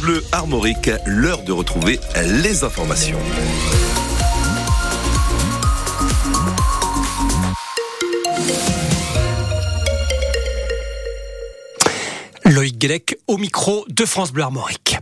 Bleu Armorique, l'heure de retrouver les informations. Loïc Guélec au micro de France Bleu Armorique.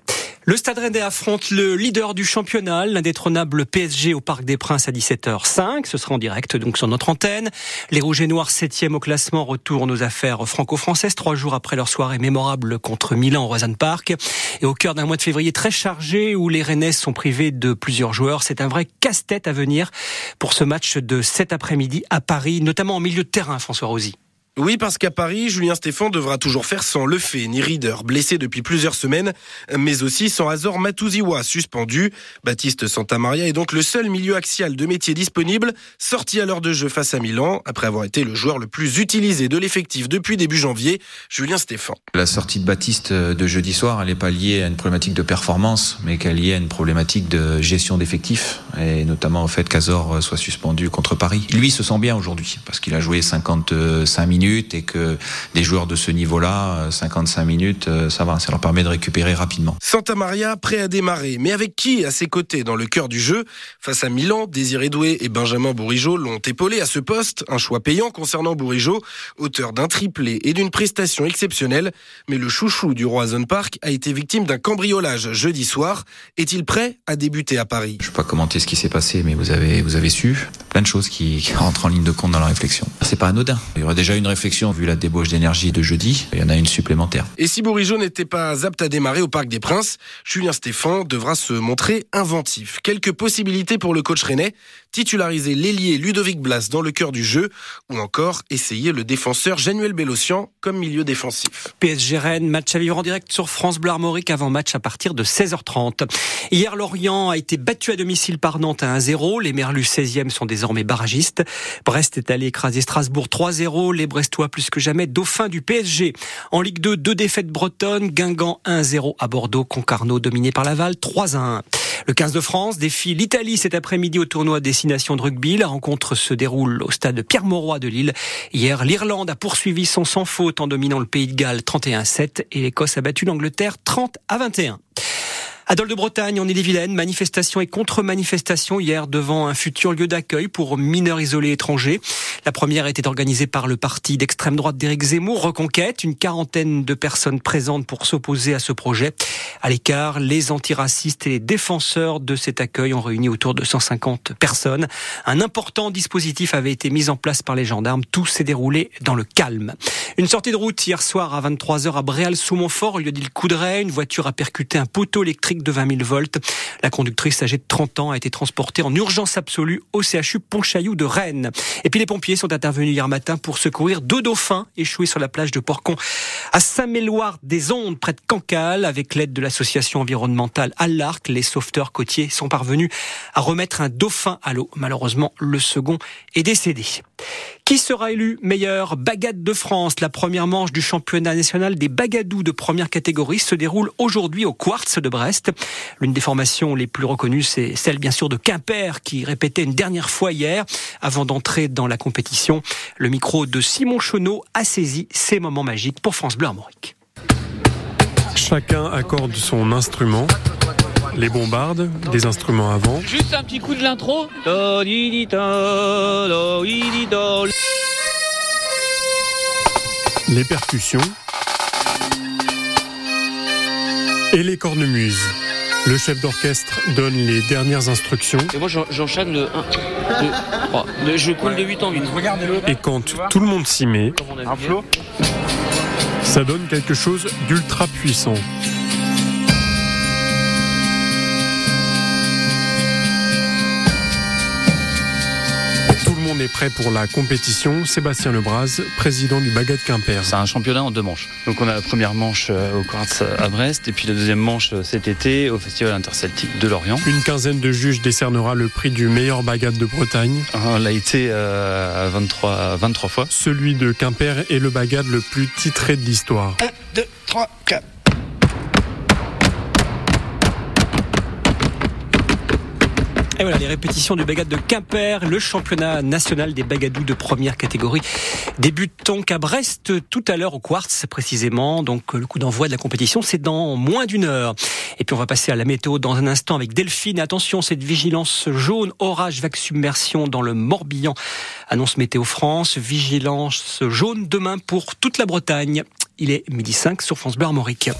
Le Stade Rennais affronte le leader du championnat, l'indétrônable PSG au Parc des Princes à 17h05. Ce sera en direct donc sur notre antenne. Les Rouges et Noirs, septième au classement, retournent aux affaires franco-françaises trois jours après leur soirée mémorable contre Milan au Roison Park. Et au cœur d'un mois de février très chargé où les Rennais sont privés de plusieurs joueurs, c'est un vrai casse-tête à venir pour ce match de cet après-midi à Paris, notamment en milieu de terrain, François Rosy. Oui, parce qu'à Paris, Julien Stéphan devra toujours faire sans Lefebvre ni Rieder, blessé depuis plusieurs semaines, mais aussi sans Azor Matouziwa, suspendu. Baptiste Santamaria est donc le seul milieu axial de métier disponible, sorti à l'heure de jeu face à Milan, après avoir été le joueur le plus utilisé de l'effectif depuis début janvier, Julien Stéphan. La sortie de Baptiste de jeudi soir, elle n'est pas liée à une problématique de performance, mais qu'elle est liée à une problématique de gestion d'effectifs, et notamment au fait qu'Azor soit suspendu contre Paris. Lui se sent bien aujourd'hui, parce qu'il a joué 55 minutes et que des joueurs de ce niveau-là, 55 euh, minutes, euh, ça va, ça leur permet de récupérer rapidement. Santa Maria prêt à démarrer, mais avec qui à ses côtés dans le cœur du jeu? Face à Milan, Désiré Doué et Benjamin Bourigeau l'ont épaulé à ce poste, un choix payant concernant Bourigeau, auteur d'un triplé et d'une prestation exceptionnelle, mais le chouchou du Roison Park a été victime d'un cambriolage jeudi soir. Est-il prêt à débuter à Paris? Je ne vais pas commenter ce qui s'est passé, mais vous avez, vous avez su plein de choses qui, qui rentrent en ligne de compte dans la réflexion. C'est pas anodin. Il y aura déjà une réflexion réflexion vu la débauche d'énergie de jeudi. Il y en a une supplémentaire. Et si Bourigeau n'était pas apte à démarrer au Parc des Princes, Julien Stéphan devra se montrer inventif. Quelques possibilités pour le coach rennais titulariser l'ailier Ludovic Blas dans le cœur du jeu ou encore essayer le défenseur Januel Bellossian comme milieu défensif. PSG Rennes, match à vivre en direct sur France Bleu Armorique avant match à partir de 16h30. Hier, Lorient a été battu à domicile par Nantes à 1-0. Les Merlus 16e sont désormais barragistes. Brest est allé écraser Strasbourg 3-0. Les Plus que jamais dauphin du PSG. En Ligue 2, deux défaites bretonnes. Guingamp 1-0 à Bordeaux. Concarneau dominé par Laval 3-1. Le 15 de France défie l'Italie cet après-midi au tournoi Destination de rugby. La rencontre se déroule au stade Pierre-Mauroy de Lille. Hier, l'Irlande a poursuivi son sans faute en dominant le pays de Galles 31-7 et l'Écosse a battu l'Angleterre 30 à 21. À Dole de Bretagne, en Ille-et-Vilaine, manifestation et contre-manifestation hier devant un futur lieu d'accueil pour mineurs isolés étrangers. La première était organisée par le parti d'extrême droite d'Éric Zemmour, Reconquête. Une quarantaine de personnes présentes pour s'opposer à ce projet. À l'écart, les antiracistes et les défenseurs de cet accueil ont réuni autour de 150 personnes. Un important dispositif avait été mis en place par les gendarmes. Tout s'est déroulé dans le calme. Une sortie de route hier soir à 23h à Bréal-sous-Montfort, au lieu d'île Coudray. Une voiture a percuté un poteau électrique de 20 000 volts. La conductrice âgée de 30 ans a été transportée en urgence absolue au CHU Pontchaillou de Rennes. Et puis les pompiers sont intervenus hier matin pour secourir deux dauphins échoués sur la plage de Porcon à Saint-Méloire-des-Ondes, près de Cancale. Avec l'aide de l'association environnementale à l'Arc, les sauveteurs côtiers sont parvenus à remettre un dauphin à l'eau. Malheureusement, le second est décédé. Qui sera élu meilleur bagade de France? La première manche du championnat national des bagadous de première catégorie se déroule aujourd'hui au Quartz de Brest. L'une des formations les plus reconnues, c'est celle bien sûr de Quimper qui répétait une dernière fois hier avant d'entrer dans la compétition. Le micro de Simon Chenot a saisi ces moments magiques pour France Bleu Armorique. Chacun accorde son instrument les bombardes, des instruments avant. Juste un petit coup de l'intro. Les percussions. Et les cornemuses. Le chef d'orchestre donne les dernières instructions. Et moi j'enchaîne le 1, 2, 3. Je coule de 8 en 8. Et quand tout le monde s'y met, ça donne quelque chose d'ultra puissant. Prêt pour la compétition. Sébastien Lebras, président du Bagat Quimper. C'est un championnat en deux manches. Donc on a la première manche euh, au Quartz à Brest et puis la deuxième manche euh, cet été au Festival interceltique de Lorient. Une quinzaine de juges décernera le prix du meilleur Bagat de Bretagne. On l'a été 23, euh, 23 fois. Celui de Quimper est le Bagat le plus titré de l'histoire. 1, 2, 3, 4. Et voilà, les répétitions du bagad de Quimper, le championnat national des bagadous de première catégorie débute donc à Brest tout à l'heure au Quartz précisément. Donc le coup d'envoi de la compétition, c'est dans moins d'une heure. Et puis on va passer à la météo dans un instant avec Delphine. Attention, cette vigilance jaune, orage, vague submersion dans le Morbihan. Annonce Météo France, vigilance jaune demain pour toute la Bretagne. Il est midi 5 sur France Bleu Armorique.